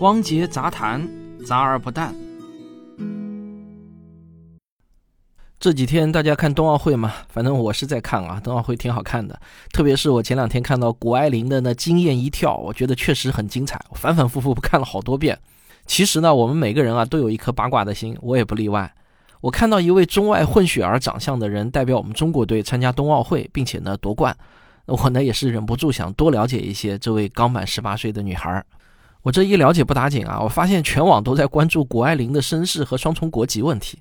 汪杰杂谈，杂而不淡。这几天大家看冬奥会嘛，反正我是在看啊，冬奥会挺好看的。特别是我前两天看到谷爱凌的那惊艳一跳，我觉得确实很精彩，反反复复看了好多遍。其实呢，我们每个人啊都有一颗八卦的心，我也不例外。我看到一位中外混血儿长相的人代表我们中国队参加冬奥会，并且呢夺冠，我呢也是忍不住想多了解一些这位刚满十八岁的女孩。我这一了解不打紧啊，我发现全网都在关注谷爱凌的身世和双重国籍问题。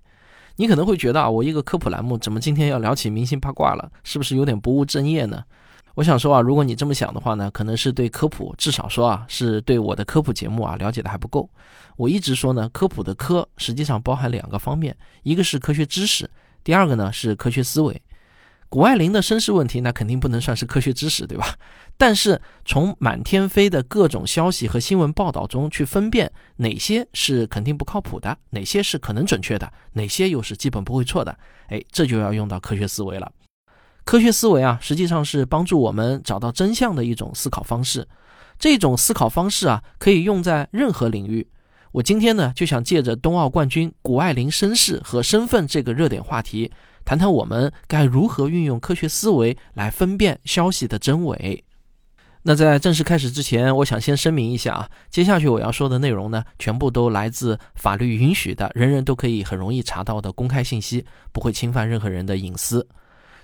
你可能会觉得啊，我一个科普栏目怎么今天要聊起明星八卦了？是不是有点不务正业呢？我想说啊，如果你这么想的话呢，可能是对科普，至少说啊，是对我的科普节目啊了解的还不够。我一直说呢，科普的科实际上包含两个方面，一个是科学知识，第二个呢是科学思维。谷爱凌的身世问题，那肯定不能算是科学知识，对吧？但是从满天飞的各种消息和新闻报道中去分辨哪些是肯定不靠谱的，哪些是可能准确的，哪些又是基本不会错的，哎，这就要用到科学思维了。科学思维啊，实际上是帮助我们找到真相的一种思考方式。这种思考方式啊，可以用在任何领域。我今天呢，就想借着冬奥冠军谷爱凌身世和身份这个热点话题。谈谈我们该如何运用科学思维来分辨消息的真伪。那在正式开始之前，我想先声明一下啊，接下去我要说的内容呢，全部都来自法律允许的，人人都可以很容易查到的公开信息，不会侵犯任何人的隐私。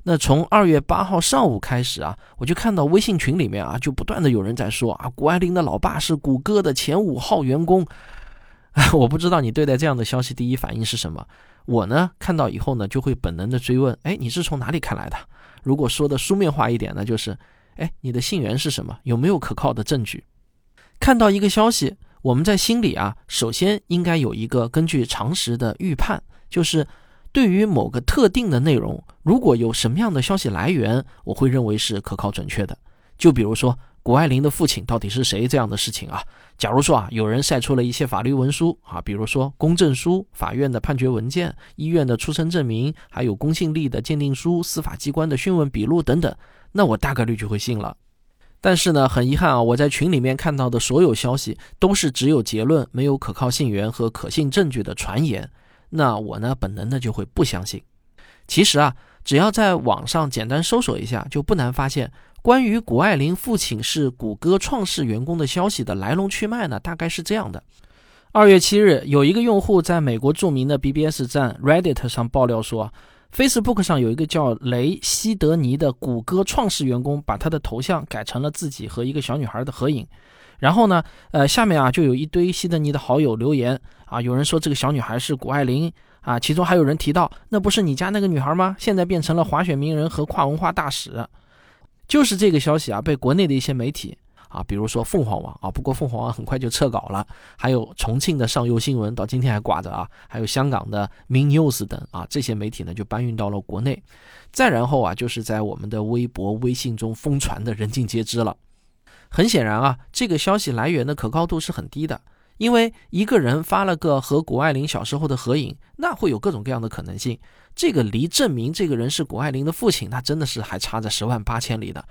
那从二月八号上午开始啊，我就看到微信群里面啊，就不断的有人在说啊，谷爱凌的老爸是谷歌的前五号员工。我不知道你对待这样的消息第一反应是什么？我呢看到以后呢就会本能的追问：哎，你是从哪里看来的？如果说的书面化一点呢，就是：哎，你的信源是什么？有没有可靠的证据？看到一个消息，我们在心里啊，首先应该有一个根据常识的预判，就是对于某个特定的内容，如果有什么样的消息来源，我会认为是可靠准确的。就比如说。谷爱凌的父亲到底是谁？这样的事情啊，假如说啊，有人晒出了一些法律文书啊，比如说公证书、法院的判决文件、医院的出生证明，还有公信力的鉴定书、司法机关的讯问笔录等等，那我大概率就会信了。但是呢，很遗憾啊，我在群里面看到的所有消息都是只有结论，没有可靠信源和可信证据的传言，那我呢，本能的就会不相信。其实啊，只要在网上简单搜索一下，就不难发现。关于谷爱凌父亲是谷歌创始员工的消息的来龙去脉呢，大概是这样的：二月七日，有一个用户在美国著名的 BBS 站 Reddit 上爆料说，Facebook 上有一个叫雷西德尼的谷歌创始员工，把他的头像改成了自己和一个小女孩的合影。然后呢，呃，下面啊就有一堆西德尼的好友留言啊，有人说这个小女孩是谷爱凌啊，其中还有人提到，那不是你家那个女孩吗？现在变成了滑雪名人和跨文化大使。就是这个消息啊，被国内的一些媒体啊，比如说凤凰网啊，不过凤凰网很快就撤稿了，还有重庆的上游新闻到今天还挂着啊，还有香港的 Min News 等啊，这些媒体呢就搬运到了国内，再然后啊，就是在我们的微博、微信中疯传的人尽皆知了。很显然啊，这个消息来源的可靠度是很低的。因为一个人发了个和谷爱凌小时候的合影，那会有各种各样的可能性。这个离证明这个人是谷爱凌的父亲，那真的是还差着十万八千里的。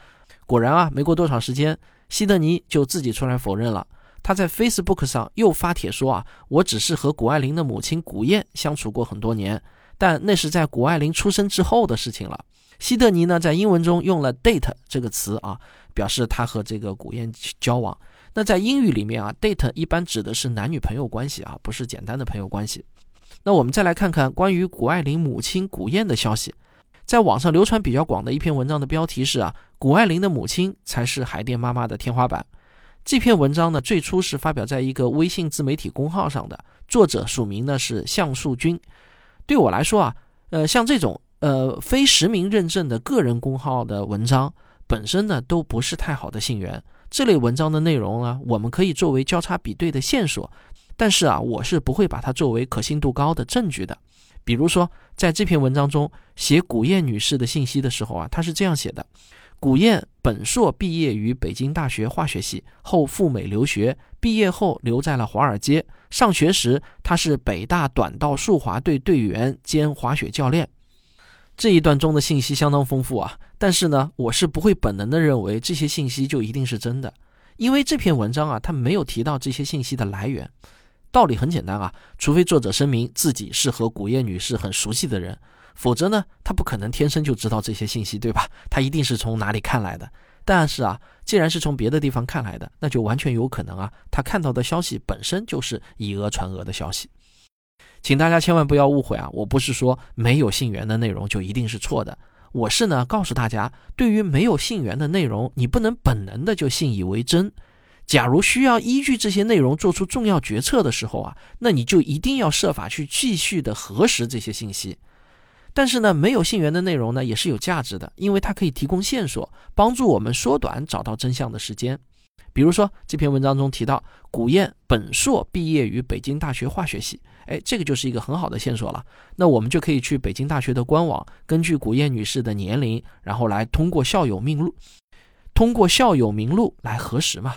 果然啊，没过多长时间，希德尼就自己出来否认了。他在 Facebook 上又发帖说啊，我只是和谷爱凌的母亲谷燕相处过很多年，但那是在谷爱凌出生之后的事情了。希德尼呢，在英文中用了 date 这个词啊，表示他和这个谷燕交往。那在英语里面啊，date 一般指的是男女朋友关系啊，不是简单的朋友关系。那我们再来看看关于谷爱凌母亲谷燕的消息，在网上流传比较广的一篇文章的标题是啊，谷爱凌的母亲才是海淀妈妈的天花板。这篇文章呢，最初是发表在一个微信自媒体公号上的，作者署名呢是向树君。对我来说啊，呃，像这种呃非实名认证的个人公号的文章，本身呢都不是太好的信源。这类文章的内容呢，我们可以作为交叉比对的线索，但是啊，我是不会把它作为可信度高的证据的。比如说，在这篇文章中写古燕女士的信息的时候啊，她是这样写的：古燕本硕毕业于北京大学化学系，后赴美留学，毕业后留在了华尔街。上学时，她是北大短道速滑队队员兼滑雪教练。这一段中的信息相当丰富啊，但是呢，我是不会本能的认为这些信息就一定是真的，因为这篇文章啊，它没有提到这些信息的来源。道理很简单啊，除非作者声明自己是和古叶女士很熟悉的人，否则呢，他不可能天生就知道这些信息，对吧？他一定是从哪里看来的。但是啊，既然是从别的地方看来的，那就完全有可能啊，他看到的消息本身就是以讹传讹的消息。请大家千万不要误会啊，我不是说没有信源的内容就一定是错的，我是呢告诉大家，对于没有信源的内容，你不能本能的就信以为真。假如需要依据这些内容做出重要决策的时候啊，那你就一定要设法去继续的核实这些信息。但是呢，没有信源的内容呢也是有价值的，因为它可以提供线索，帮助我们缩短找到真相的时间。比如说这篇文章中提到，古燕本硕毕业于北京大学化学系，哎，这个就是一个很好的线索了。那我们就可以去北京大学的官网，根据古燕女士的年龄，然后来通过校友名录，通过校友名录来核实嘛。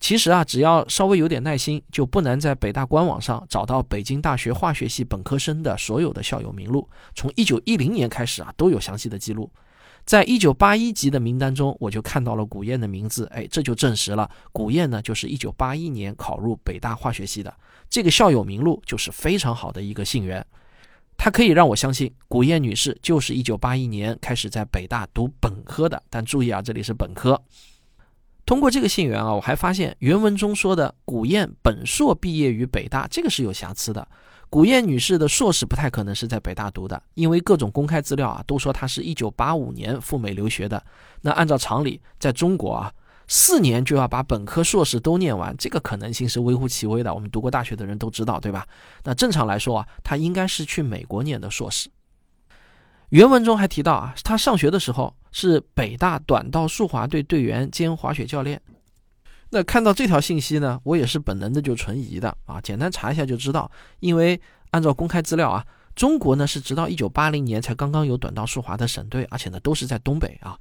其实啊，只要稍微有点耐心，就不难在北大官网上找到北京大学化学系本科生的所有的校友名录，从一九一零年开始啊，都有详细的记录。在一九八一级的名单中，我就看到了古燕的名字，哎，这就证实了古燕呢就是一九八一年考入北大化学系的。这个校友名录就是非常好的一个信源，它可以让我相信古燕女士就是一九八一年开始在北大读本科的。但注意啊，这里是本科。通过这个信源啊，我还发现原文中说的古燕本硕毕业于北大，这个是有瑕疵的。古燕女士的硕士不太可能是在北大读的，因为各种公开资料啊都说她是一九八五年赴美留学的。那按照常理，在中国啊，四年就要把本科、硕士都念完，这个可能性是微乎其微的。我们读过大学的人都知道，对吧？那正常来说啊，她应该是去美国念的硕士。原文中还提到啊，她上学的时候是北大短道速滑队队员兼滑雪教练。那看到这条信息呢，我也是本能的就存疑的啊。简单查一下就知道，因为按照公开资料啊，中国呢是直到一九八零年才刚刚有短道速滑的省队，而且呢都是在东北啊。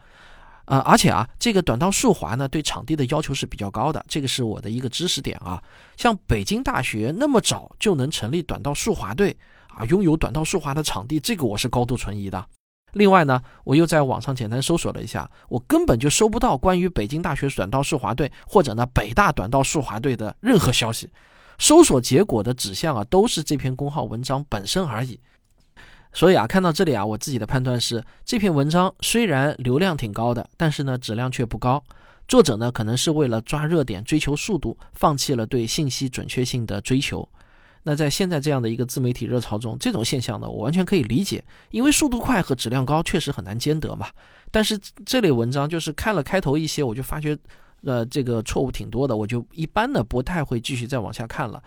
呃，而且啊，这个短道速滑呢对场地的要求是比较高的，这个是我的一个知识点啊。像北京大学那么早就能成立短道速滑队。啊，拥有短道速滑的场地，这个我是高度存疑的。另外呢，我又在网上简单搜索了一下，我根本就搜不到关于北京大学短道速滑队或者呢北大短道速滑队的任何消息。搜索结果的指向啊，都是这篇公号文章本身而已。所以啊，看到这里啊，我自己的判断是，这篇文章虽然流量挺高的，但是呢质量却不高。作者呢可能是为了抓热点、追求速度，放弃了对信息准确性的追求。那在现在这样的一个自媒体热潮中，这种现象呢，我完全可以理解，因为速度快和质量高确实很难兼得嘛。但是这类文章就是看了开头一些，我就发觉，呃，这个错误挺多的，我就一般的不太会继续再往下看了。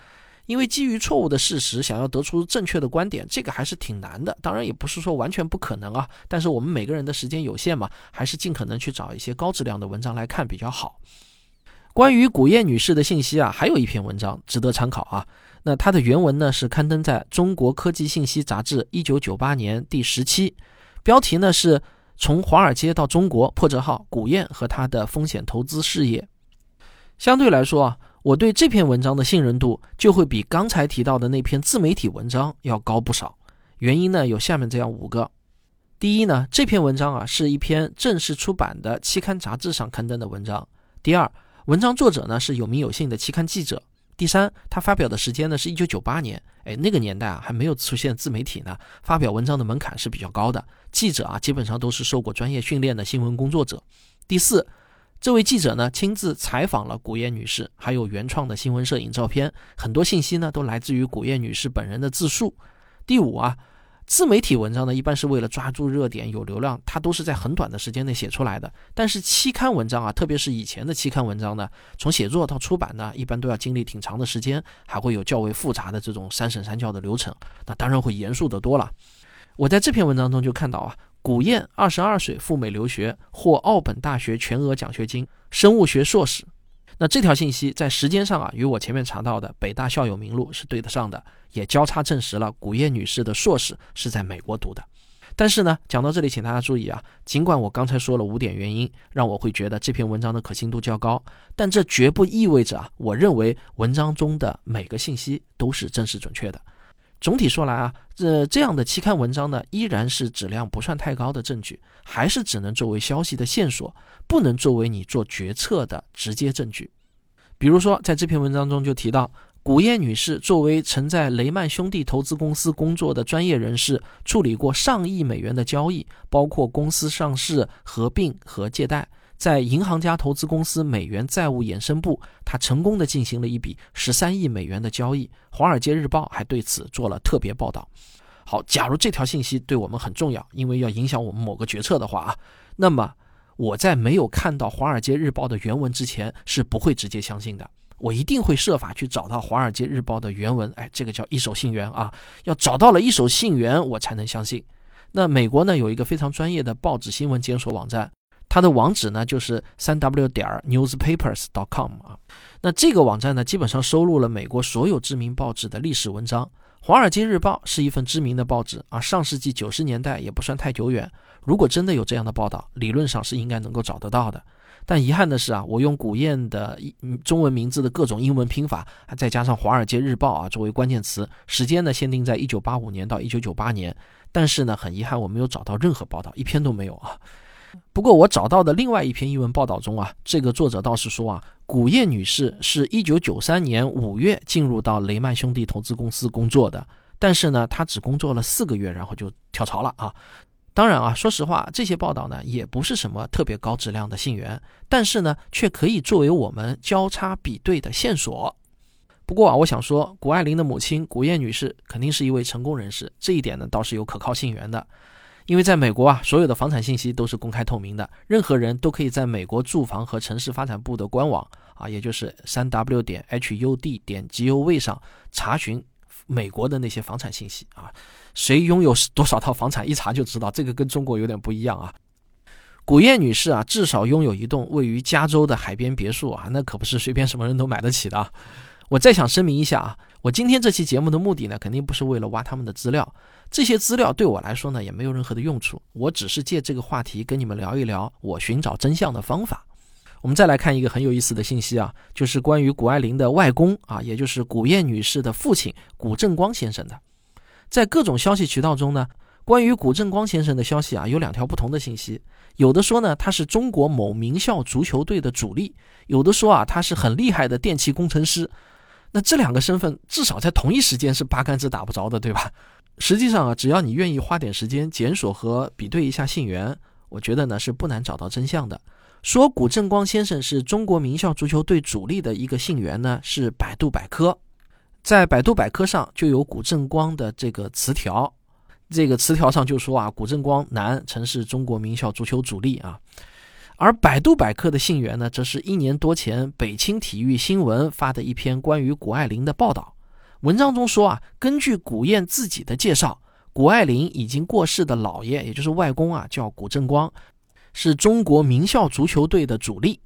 因为基于错误的事实想要得出正确的观点，这个还是挺难的。当然也不是说完全不可能啊，但是我们每个人的时间有限嘛，还是尽可能去找一些高质量的文章来看比较好。关于古燕女士的信息啊，还有一篇文章值得参考啊。那它的原文呢是刊登在《中国科技信息杂志》一九九八年第十期，标题呢是从华尔街到中国，破折号古燕和他的风险投资事业。相对来说啊，我对这篇文章的信任度就会比刚才提到的那篇自媒体文章要高不少。原因呢有下面这样五个：第一呢，这篇文章啊是一篇正式出版的期刊杂志上刊登的文章；第二，文章作者呢是有名有姓的期刊记者。第三，他发表的时间呢是一九九八年，哎，那个年代啊还没有出现自媒体呢，发表文章的门槛是比较高的，记者啊基本上都是受过专业训练的新闻工作者。第四，这位记者呢亲自采访了古燕女士，还有原创的新闻摄影照片，很多信息呢都来自于古燕女士本人的自述。第五啊。自媒体文章呢，一般是为了抓住热点、有流量，它都是在很短的时间内写出来的。但是期刊文章啊，特别是以前的期刊文章呢，从写作到出版呢，一般都要经历挺长的时间，还会有较为复杂的这种三审三校的流程，那当然会严肃得多了。我在这篇文章中就看到啊，古燕二十二岁赴美留学，获奥本大学全额奖学金，生物学硕士。那这条信息在时间上啊，与我前面查到的北大校友名录是对得上的，也交叉证实了古叶女士的硕士是在美国读的。但是呢，讲到这里，请大家注意啊，尽管我刚才说了五点原因，让我会觉得这篇文章的可信度较高，但这绝不意味着啊，我认为文章中的每个信息都是真实准确的。总体说来啊，这这样的期刊文章呢，依然是质量不算太高的证据，还是只能作为消息的线索，不能作为你做决策的直接证据。比如说，在这篇文章中就提到，古燕女士作为曾在雷曼兄弟投资公司工作的专业人士，处理过上亿美元的交易，包括公司上市、合并和借贷。在银行家投资公司美元债务衍生部，他成功的进行了一笔十三亿美元的交易。《华尔街日报》还对此做了特别报道。好，假如这条信息对我们很重要，因为要影响我们某个决策的话啊，那么我在没有看到《华尔街日报》的原文之前，是不会直接相信的。我一定会设法去找到《华尔街日报》的原文。哎，这个叫一手信源啊，要找到了一手信源，我才能相信。那美国呢，有一个非常专业的报纸新闻检索网站。它的网址呢就是三 w 点儿 newspapers.com 啊，那这个网站呢基本上收录了美国所有知名报纸的历史文章。华尔街日报是一份知名的报纸啊，上世纪九十年代也不算太久远。如果真的有这样的报道，理论上是应该能够找得到的。但遗憾的是啊，我用古燕的中文名字的各种英文拼法，再加上华尔街日报啊作为关键词，时间呢限定在一九八五年到一九九八年。但是呢，很遗憾我没有找到任何报道，一篇都没有啊。不过我找到的另外一篇英文报道中啊，这个作者倒是说啊，古叶女士是一九九三年五月进入到雷曼兄弟投资公司工作的，但是呢，她只工作了四个月，然后就跳槽了啊。当然啊，说实话，这些报道呢也不是什么特别高质量的信源，但是呢，却可以作为我们交叉比对的线索。不过啊，我想说，谷爱凌的母亲古燕女士肯定是一位成功人士，这一点呢倒是有可靠信源的。因为在美国啊，所有的房产信息都是公开透明的，任何人都可以在美国住房和城市发展部的官网啊，也就是三 w 点 hud 点 gov 上查询美国的那些房产信息啊，谁拥有多少套房产，一查就知道。这个跟中国有点不一样啊。古燕女士啊，至少拥有一栋位于加州的海边别墅啊，那可不是随便什么人都买得起的。我再想声明一下啊，我今天这期节目的目的呢，肯定不是为了挖他们的资料，这些资料对我来说呢，也没有任何的用处。我只是借这个话题跟你们聊一聊我寻找真相的方法。我们再来看一个很有意思的信息啊，就是关于谷爱凌的外公啊，也就是古燕女士的父亲古正光先生的。在各种消息渠道中呢，关于古正光先生的消息啊，有两条不同的信息。有的说呢，他是中国某名校足球队的主力；有的说啊，他是很厉害的电气工程师。那这两个身份至少在同一时间是八竿子打不着的，对吧？实际上啊，只要你愿意花点时间检索和比对一下信源，我觉得呢是不难找到真相的。说古正光先生是中国名校足球队主力的一个信源呢，是百度百科，在百度百科上就有古正光的这个词条，这个词条上就说啊，古正光男曾是中国名校足球主力啊。而百度百科的信源呢，则是一年多前北青体育新闻发的一篇关于谷爱凌的报道。文章中说啊，根据古燕自己的介绍，谷爱凌已经过世的姥爷，也就是外公啊，叫古正光，是中国名校足球队的主力。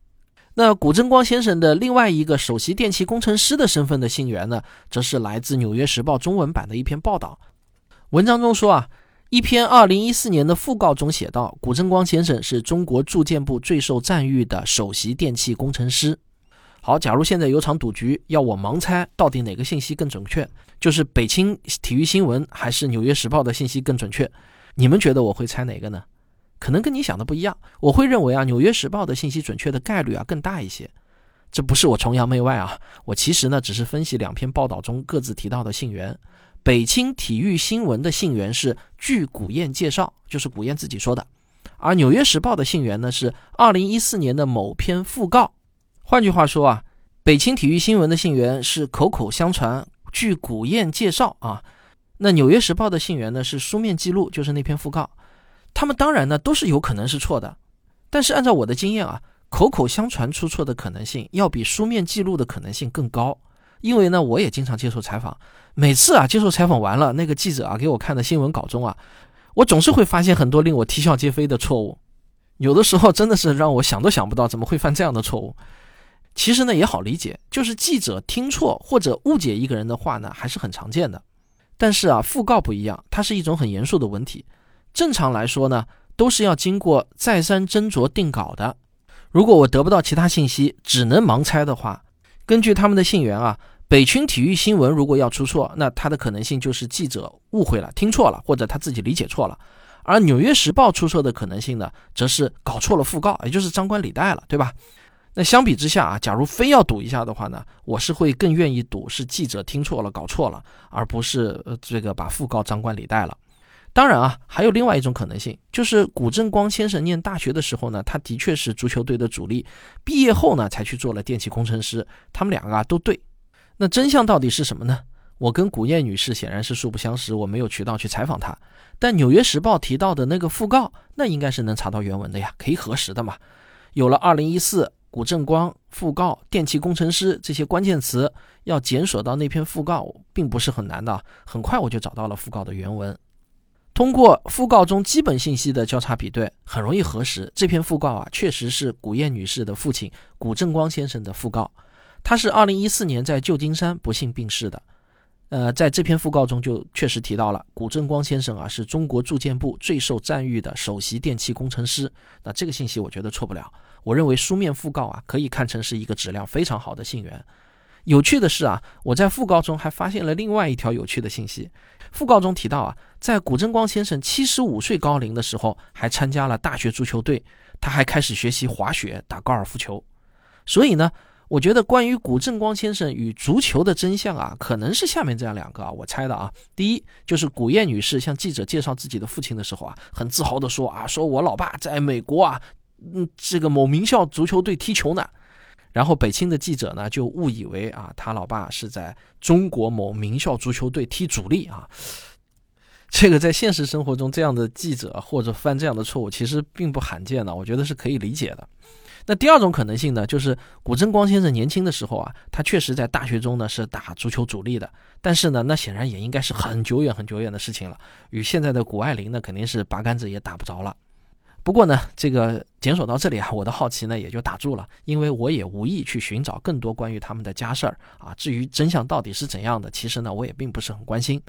那古正光先生的另外一个首席电气工程师的身份的信源呢，则是来自《纽约时报》中文版的一篇报道。文章中说啊。一篇二零一四年的讣告中写道：“古正光先生是中国住建部最受赞誉的首席电气工程师。”好，假如现在有场赌局，要我盲猜到底哪个信息更准确，就是北青体育新闻还是纽约时报的信息更准确？你们觉得我会猜哪个呢？可能跟你想的不一样，我会认为啊，纽约时报的信息准确的概率啊更大一些。这不是我崇洋媚外啊，我其实呢只是分析两篇报道中各自提到的信源。北青体育新闻的信源是据古燕介绍，就是古燕自己说的；而纽约时报的信源呢是二零一四年的某篇讣告。换句话说啊，北青体育新闻的信源是口口相传，据古燕介绍啊。那纽约时报的信源呢是书面记录，就是那篇讣告。他们当然呢都是有可能是错的，但是按照我的经验啊，口口相传出错的可能性要比书面记录的可能性更高。因为呢，我也经常接受采访，每次啊接受采访完了，那个记者啊给我看的新闻稿中啊，我总是会发现很多令我啼笑皆非的错误，有的时候真的是让我想都想不到怎么会犯这样的错误。其实呢也好理解，就是记者听错或者误解一个人的话呢，还是很常见的。但是啊，讣告不一样，它是一种很严肃的文体，正常来说呢，都是要经过再三斟酌定稿的。如果我得不到其他信息，只能盲猜的话。根据他们的信源啊，北京体育新闻如果要出错，那它的可能性就是记者误会了、听错了，或者他自己理解错了；而纽约时报出错的可能性呢，则是搞错了讣告，也就是张冠李戴了，对吧？那相比之下啊，假如非要赌一下的话呢，我是会更愿意赌是记者听错了、搞错了，而不是呃这个把讣告张冠李戴了。当然啊，还有另外一种可能性，就是古正光先生念大学的时候呢，他的确是足球队的主力，毕业后呢才去做了电气工程师。他们两个啊都对。那真相到底是什么呢？我跟古燕女士显然是素不相识，我没有渠道去采访她。但《纽约时报》提到的那个讣告，那应该是能查到原文的呀，可以核实的嘛。有了二零一四古正光讣告电气工程师这些关键词，要检索到那篇讣告并不是很难的，很快我就找到了讣告的原文。通过讣告中基本信息的交叉比对，很容易核实这篇讣告啊，确实是古燕女士的父亲古正光先生的讣告。他是二零一四年在旧金山不幸病逝的。呃，在这篇讣告中就确实提到了古正光先生啊，是中国住建部最受赞誉的首席电气工程师。那这个信息我觉得错不了。我认为书面讣告啊，可以看成是一个质量非常好的信源。有趣的是啊，我在讣告中还发现了另外一条有趣的信息。讣告中提到啊，在古正光先生七十五岁高龄的时候，还参加了大学足球队，他还开始学习滑雪、打高尔夫球。所以呢，我觉得关于古正光先生与足球的真相啊，可能是下面这样两个啊，我猜的啊。第一，就是古燕女士向记者介绍自己的父亲的时候啊，很自豪地说啊，说我老爸在美国啊，嗯，这个某名校足球队踢球呢。然后北青的记者呢就误以为啊，他老爸是在中国某名校足球队踢主力啊。这个在现实生活中这样的记者或者犯这样的错误其实并不罕见的，我觉得是可以理解的。那第二种可能性呢，就是古正光先生年轻的时候啊，他确实在大学中呢是打足球主力的，但是呢，那显然也应该是很久远很久远的事情了，与现在的谷爱凌呢肯定是八竿子也打不着了。不过呢，这个检索到这里啊，我的好奇呢也就打住了，因为我也无意去寻找更多关于他们的家事儿啊。至于真相到底是怎样的，其实呢我也并不是很关心。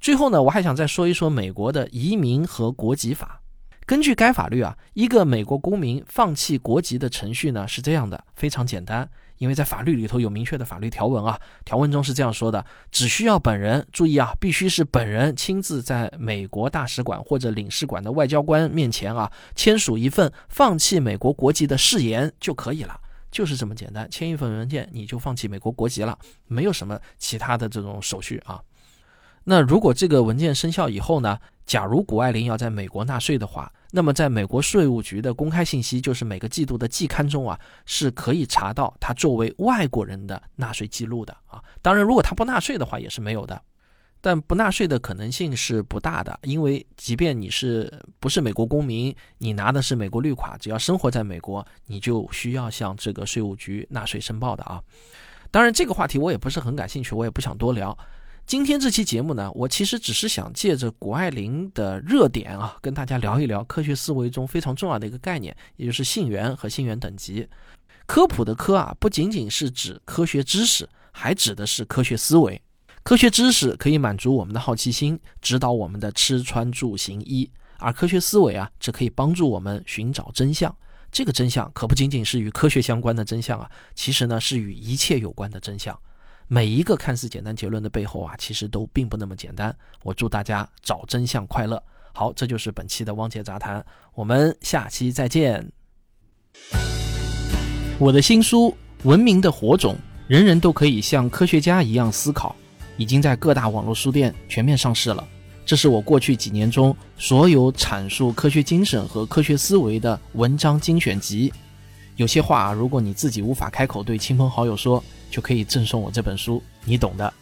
最后呢，我还想再说一说美国的移民和国籍法。根据该法律啊，一个美国公民放弃国籍的程序呢是这样的，非常简单。因为在法律里头有明确的法律条文啊，条文中是这样说的：只需要本人注意啊，必须是本人亲自在美国大使馆或者领事馆的外交官面前啊，签署一份放弃美国国籍的誓言就可以了，就是这么简单，签一份文件你就放弃美国国籍了，没有什么其他的这种手续啊。那如果这个文件生效以后呢？假如谷爱凌要在美国纳税的话，那么在美国税务局的公开信息，就是每个季度的季刊中啊，是可以查到他作为外国人的纳税记录的啊。当然，如果他不纳税的话，也是没有的。但不纳税的可能性是不大的，因为即便你是不是美国公民，你拿的是美国绿卡，只要生活在美国，你就需要向这个税务局纳税申报的啊。当然，这个话题我也不是很感兴趣，我也不想多聊。今天这期节目呢，我其实只是想借着谷爱凌的热点啊，跟大家聊一聊科学思维中非常重要的一个概念，也就是信源和信源等级。科普的科啊，不仅仅是指科学知识，还指的是科学思维。科学知识可以满足我们的好奇心，指导我们的吃穿住行衣；而科学思维啊，则可以帮助我们寻找真相。这个真相可不仅仅是与科学相关的真相啊，其实呢，是与一切有关的真相。每一个看似简单结论的背后啊，其实都并不那么简单。我祝大家找真相快乐。好，这就是本期的汪杰杂谈，我们下期再见。我的新书《文明的火种》，人人都可以像科学家一样思考，已经在各大网络书店全面上市了。这是我过去几年中所有阐述科学精神和科学思维的文章精选集。有些话，如果你自己无法开口对亲朋好友说，就可以赠送我这本书，你懂的。